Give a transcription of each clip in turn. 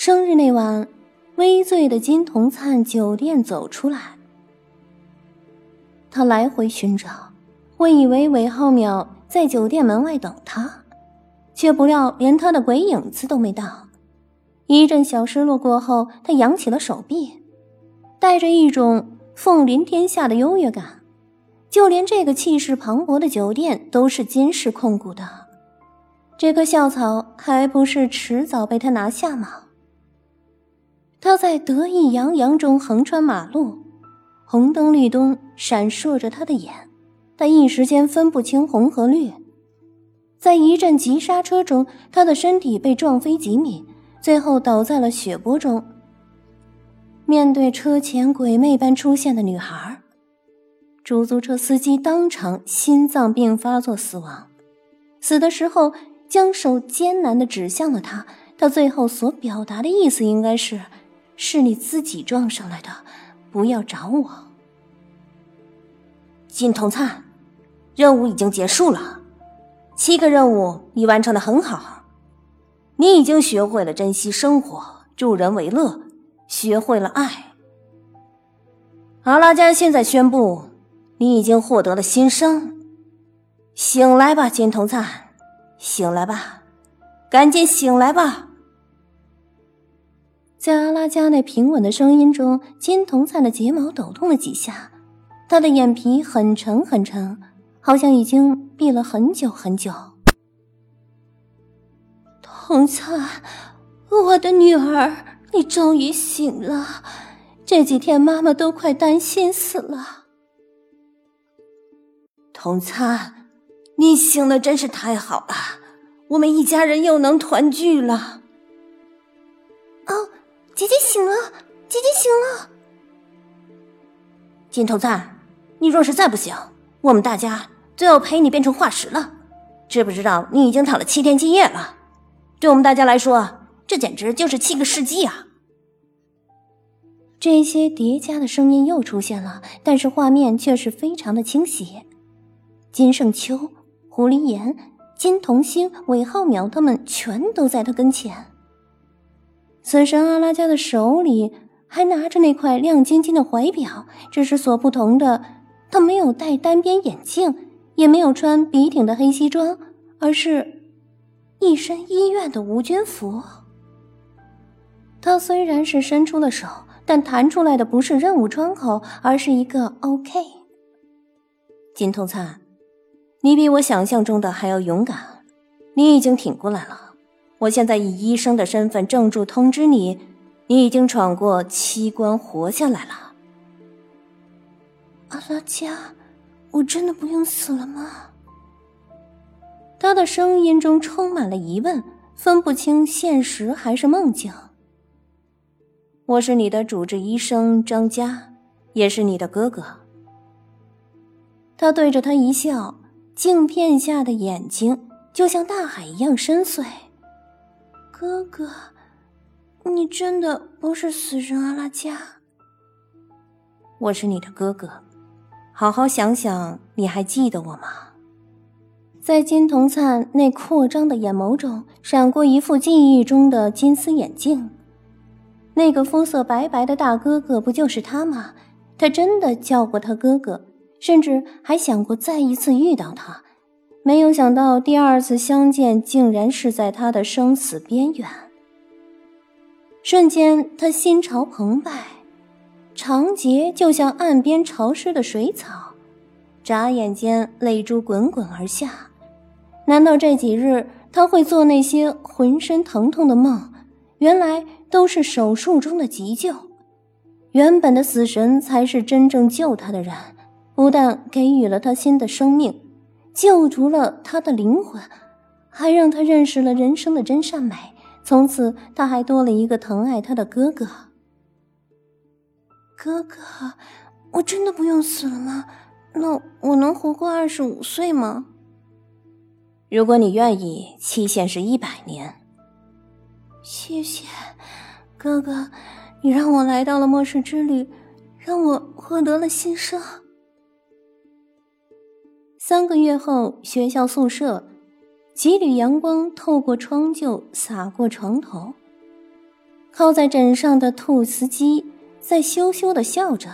生日那晚，微醉的金童灿酒店走出来，他来回寻找，会以为韦浩淼在酒店门外等他，却不料连他的鬼影子都没到。一阵小失落过后，他扬起了手臂，带着一种凤临天下的优越感，就连这个气势磅礴的酒店都是金氏控股的，这棵校草还不是迟早被他拿下吗？他在得意洋洋中横穿马路，红灯绿灯闪烁着他的眼，他一时间分不清红和绿。在一阵急刹车中，他的身体被撞飞几米，最后倒在了血泊中。面对车前鬼魅般出现的女孩，出租车司机当场心脏病发作死亡。死的时候，将手艰难地指向了他。他最后所表达的意思应该是。是你自己撞上来的，不要找我。金童灿，任务已经结束了，七个任务你完成的很好，你已经学会了珍惜生活、助人为乐，学会了爱。阿拉加现在宣布，你已经获得了新生，醒来吧，金童灿，醒来吧，赶紧醒来吧。在阿拉加那平稳的声音中，金童灿的睫毛抖动了几下，他的眼皮很沉很沉，好像已经闭了很久很久。童灿，我的女儿，你终于醒了，这几天妈妈都快担心死了。童灿，你醒了真是太好了，我们一家人又能团聚了。哦。姐姐醒了，姐姐醒了。金头赞，你若是再不醒，我们大家都要陪你变成化石了。知不知道你已经躺了七天七夜了？对我们大家来说，这简直就是七个世纪啊！这些叠加的声音又出现了，但是画面却是非常的清晰。金圣秋、胡林岩、金童星、韦浩淼他们全都在他跟前。死神阿拉加的手里还拿着那块亮晶晶的怀表，只是所不同的，他没有戴单边眼镜，也没有穿笔挺的黑西装，而是一身医院的无菌服。他虽然是伸出了手，但弹出来的不是任务窗口，而是一个 OK。金通灿，你比我想象中的还要勇敢，你已经挺过来了。我现在以医生的身份郑重通知你，你已经闯过七关，活下来了。阿拉加，我真的不用死了吗？他的声音中充满了疑问，分不清现实还是梦境。我是你的主治医生张佳，也是你的哥哥。他对着他一笑，镜片下的眼睛就像大海一样深邃。哥哥，你真的不是死神阿拉加？我是你的哥哥，好好想想，你还记得我吗？在金童灿那扩张的眼眸中，闪过一副记忆中的金丝眼镜。那个肤色白白的大哥哥，不就是他吗？他真的叫过他哥哥，甚至还想过再一次遇到他。没有想到，第二次相见竟然是在他的生死边缘。瞬间，他心潮澎湃，长睫就像岸边潮湿的水草，眨眼间泪珠滚滚而下。难道这几日他会做那些浑身疼痛的梦？原来都是手术中的急救。原本的死神才是真正救他的人，不但给予了他新的生命。救赎了他的灵魂，还让他认识了人生的真善美。从此，他还多了一个疼爱他的哥哥。哥哥，我真的不用死了吗？那我能活过二十五岁吗？如果你愿意，期限是一百年。谢谢，哥哥，你让我来到了末世之旅，让我获得了新生。三个月后，学校宿舍，几缕阳光透过窗就洒过床头。靠在枕上的兔斯基在羞羞的笑着，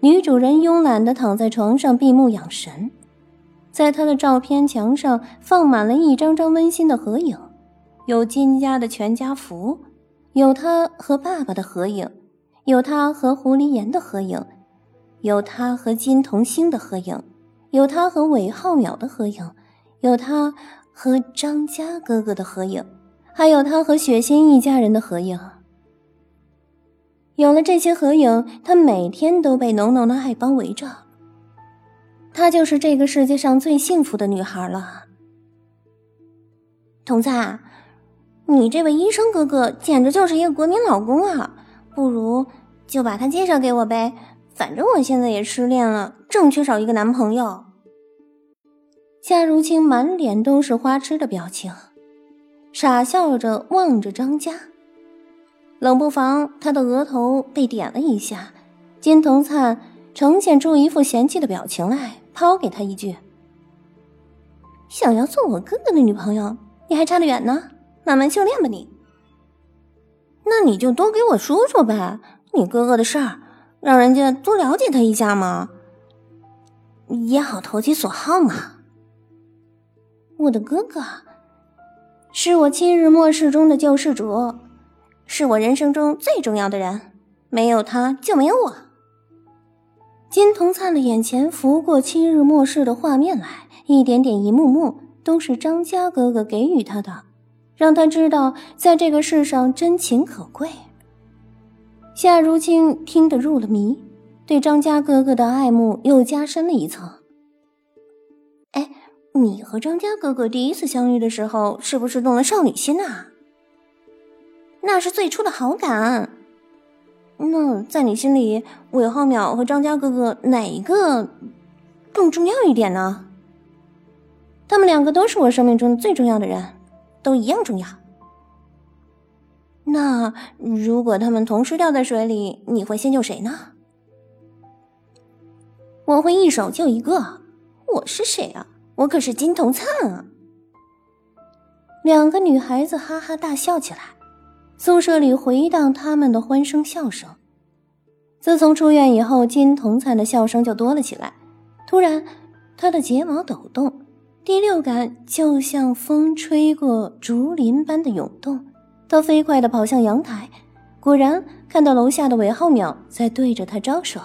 女主人慵懒的躺在床上闭目养神。在他的照片墙上放满了一张张温馨的合影，有金家的全家福，有他和爸爸的合影，有他和狐狸岩的合影，有他和金童星的合影，有他和韦浩淼的合影，有他和张家哥哥的合影，还有他和雪欣一家人的合影。有了这些合影，他每天都被浓浓的爱包围着。她就是这个世界上最幸福的女孩了。童灿，你这位医生哥哥简直就是一个国民老公啊！不如就把他介绍给我呗，反正我现在也失恋了，正缺少一个男朋友。夏如清满脸都是花痴的表情，傻笑着望着张家。冷不防，他的额头被点了一下，金童灿呈现出一副嫌弃的表情来，抛给他一句：“想要做我哥哥的女朋友，你还差得远呢，慢慢修炼吧你。那你就多给我说说呗，你哥哥的事儿，让人家多了解他一下嘛，也好投其所好嘛。我的哥哥，是我七日末世中的救世主。”是我人生中最重要的人，没有他就没有我。金童灿的眼前浮过七日末世的画面来，一点点、一幕幕都是张家哥哥给予他的，让他知道在这个世上真情可贵。夏如清听得入了迷，对张家哥哥的爱慕又加深了一层。哎，你和张家哥哥第一次相遇的时候，是不是动了少女心啊？那是最初的好感。那在你心里，韦浩淼和张家哥哥哪一个更重要一点呢？他们两个都是我生命中最重要的人，都一样重要。那如果他们同时掉在水里，你会先救谁呢？我会一手救一个。我是谁啊？我可是金童灿啊！两个女孩子哈哈大笑起来。宿舍里回荡他们的欢声笑声。自从出院以后，金童灿的笑声就多了起来。突然，他的睫毛抖动，第六感就像风吹过竹林般的涌动。他飞快地跑向阳台，果然看到楼下的韦浩淼在对着他招手，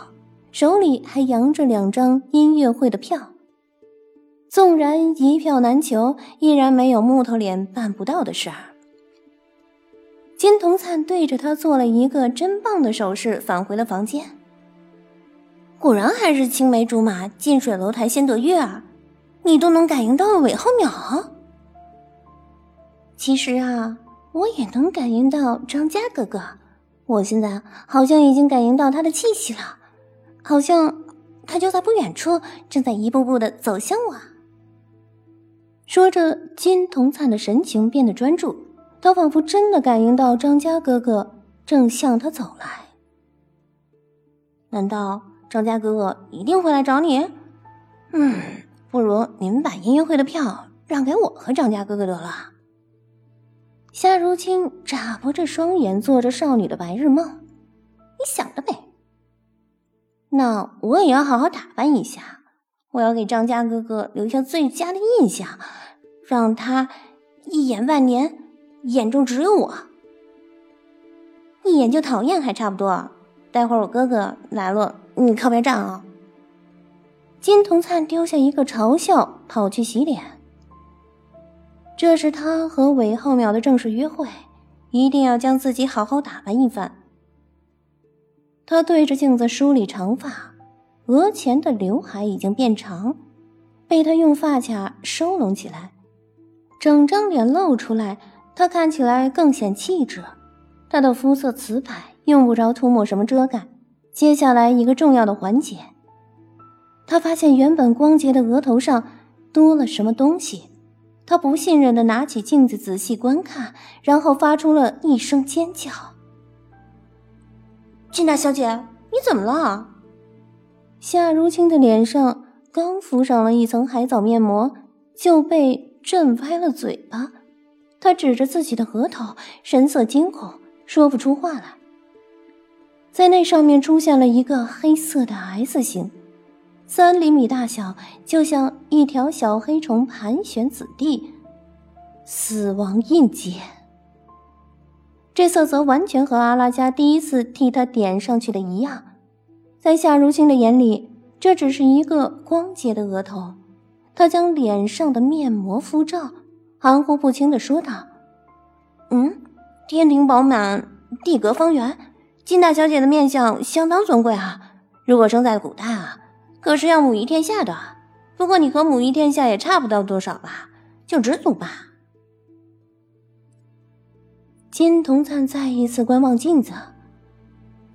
手里还扬着两张音乐会的票。纵然一票难求，依然没有木头脸办不到的事儿。金童灿对着他做了一个真棒的手势，返回了房间。果然还是青梅竹马，近水楼台先得月啊！你都能感应到韦浩淼。其实啊，我也能感应到张家哥哥。我现在好像已经感应到他的气息了，好像他就在不远处，正在一步步的走向我。说着，金童灿的神情变得专注。他仿佛真的感应到张家哥哥正向他走来。难道张家哥哥一定会来找你？嗯，不如你们把音乐会的票让给我和张家哥哥得了。夏如清眨巴着双眼，做着少女的白日梦。你想得美！那我也要好好打扮一下，我要给张家哥哥留下最佳的印象，让他一眼万年。眼中只有我，一眼就讨厌还差不多。待会儿我哥哥来了，你靠边站啊！金童灿丢下一个嘲笑，跑去洗脸。这是他和韦浩淼的正式约会，一定要将自己好好打扮一番。他对着镜子梳理长发，额前的刘海已经变长，被他用发卡收拢起来，整张脸露出来。他看起来更显气质，他的肤色瓷白，用不着涂抹什么遮盖。接下来一个重要的环节，他发现原本光洁的额头上多了什么东西。他不信任的拿起镜子仔细观看，然后发出了一声尖叫：“金大小姐，你怎么了？”夏如清的脸上刚敷上了一层海藻面膜，就被震歪了嘴巴。他指着自己的额头，神色惊恐，说不出话来。在那上面出现了一个黑色的 S 形，三厘米大小，就像一条小黑虫盘旋此地。死亡印记。这色泽完全和阿拉加第一次替他点上去的一样，在夏如清的眼里，这只是一个光洁的额头。他将脸上的面膜敷照，含糊不清的说道：“嗯，天庭饱满，地阁方圆，金大小姐的面相相当尊贵啊。如果生在古代啊，可是要母仪天下的。不过你和母仪天下也差不到多少吧，就知足吧。”金童灿再一次观望镜子，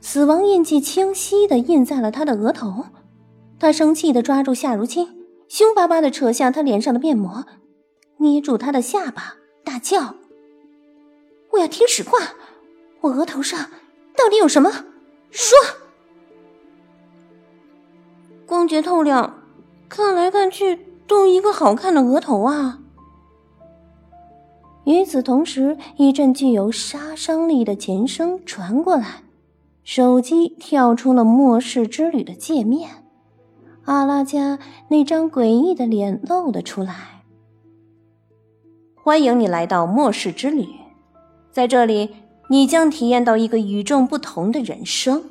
死亡印记清晰的印在了他的额头。他生气的抓住夏如清，凶巴巴的扯下他脸上的面膜，捏住他的下巴，大叫：“我要听实话！我额头上到底有什么？说！”光洁透亮，看来看去都一个好看的额头啊。与此同时，一阵具有杀伤力的琴声传过来，手机跳出了末世之旅的界面，阿拉加那张诡异的脸露了出来。欢迎你来到末世之旅，在这里，你将体验到一个与众不同的人生。